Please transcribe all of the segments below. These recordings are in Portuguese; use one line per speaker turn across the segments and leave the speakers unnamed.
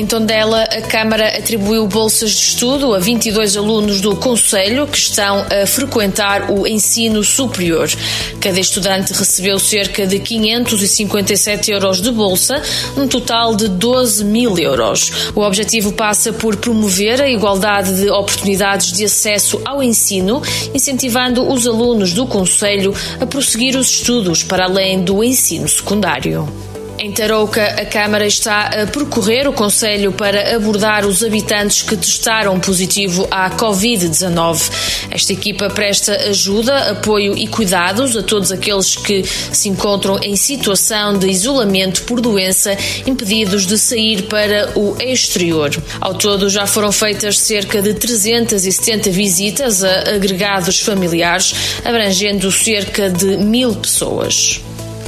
Em Tondela, a Câmara atribuiu bolsas de estudo a 22 alunos do Conselho que estão a frequentar o ensino superior. Cada estudante recebeu cerca de 557 euros de bolsa, um total de 12 mil euros. O objetivo passa por promover a igualdade de oportunidades de acesso ao ensino, incentivando os alunos do Conselho a prosseguir os estudos para além do ensino secundário. Em Tarouca, a Câmara está a percorrer o Conselho para abordar os habitantes que testaram positivo à Covid-19. Esta equipa presta ajuda, apoio e cuidados a todos aqueles que se encontram em situação de isolamento por doença, impedidos de sair para o exterior. Ao todo, já foram feitas cerca de 370 visitas a agregados familiares, abrangendo cerca de mil pessoas.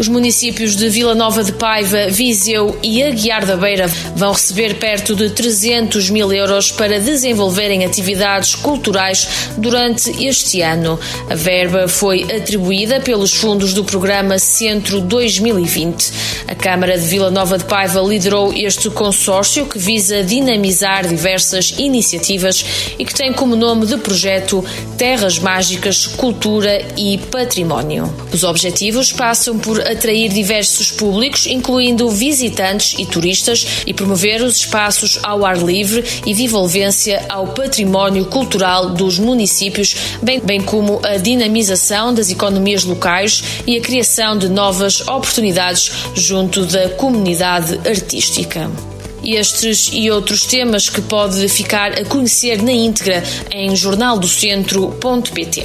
Os municípios de Vila Nova de Paiva, Viseu e Aguiar da Beira vão receber perto de 300 mil euros para desenvolverem atividades culturais durante este ano. A verba foi atribuída pelos fundos do programa Centro 2020. A Câmara de Vila Nova de Paiva liderou este consórcio que visa dinamizar diversas iniciativas e que tem como nome de projeto Terras Mágicas, Cultura e Património. Os objetivos passam por atrair diversos públicos, incluindo visitantes e turistas, e promover os espaços ao ar livre e de envolvência ao património cultural dos municípios, bem, bem como a dinamização das economias locais e a criação de novas oportunidades junto da comunidade artística. Estes e outros temas que pode ficar a conhecer na íntegra em jornaldocentro.pt.